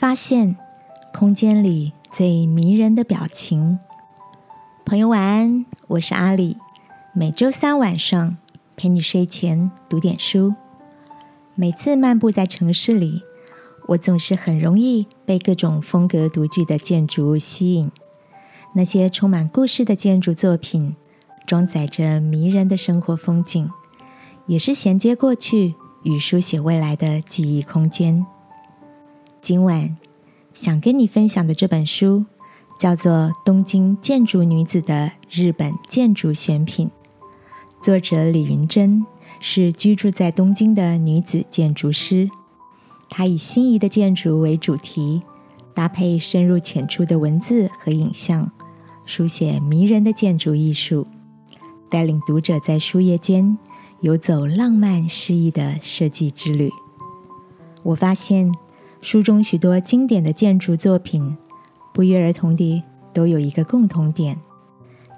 发现空间里最迷人的表情。朋友晚安，我是阿里。每周三晚上陪你睡前读点书。每次漫步在城市里，我总是很容易被各种风格独具的建筑物吸引。那些充满故事的建筑作品，装载着迷人的生活风景，也是衔接过去与书写未来的记忆空间。今晚想跟你分享的这本书，叫做《东京建筑女子的日本建筑选品》，作者李云珍是居住在东京的女子建筑师。她以心仪的建筑为主题，搭配深入浅出的文字和影像，书写迷人的建筑艺术，带领读者在书页间游走浪漫诗意的设计之旅。我发现。书中许多经典的建筑作品，不约而同地都有一个共同点，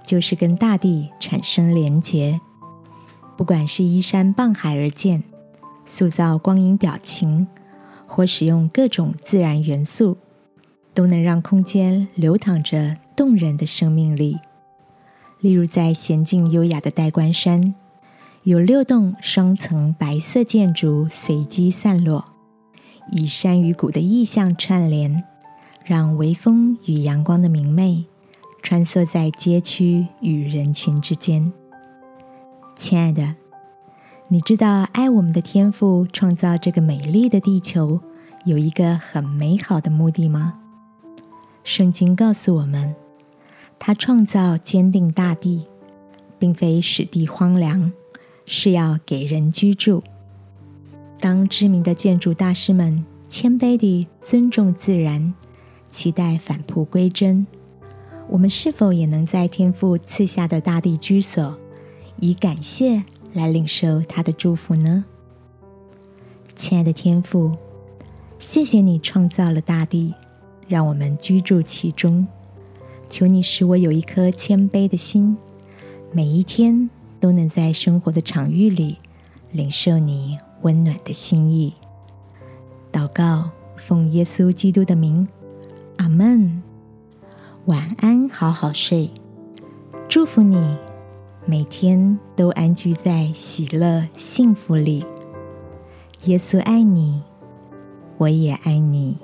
就是跟大地产生连结。不管是依山傍海而建，塑造光影表情，或使用各种自然元素，都能让空间流淌着动人的生命力。例如，在娴静优雅的代官山，有六栋双层白色建筑随机散落。以山与谷的意象串联，让微风与阳光的明媚穿梭在街区与人群之间。亲爱的，你知道爱我们的天赋创造这个美丽的地球有一个很美好的目的吗？圣经告诉我们，他创造坚定大地，并非使地荒凉，是要给人居住。当知名的建筑大师们谦卑地尊重自然，期待返璞归真，我们是否也能在天父赐下的大地居所，以感谢来领受他的祝福呢？亲爱的天父，谢谢你创造了大地，让我们居住其中。求你使我有一颗谦卑的心，每一天都能在生活的场域里领受你。温暖的心意，祷告，奉耶稣基督的名，阿门。晚安，好好睡。祝福你，每天都安居在喜乐幸福里。耶稣爱你，我也爱你。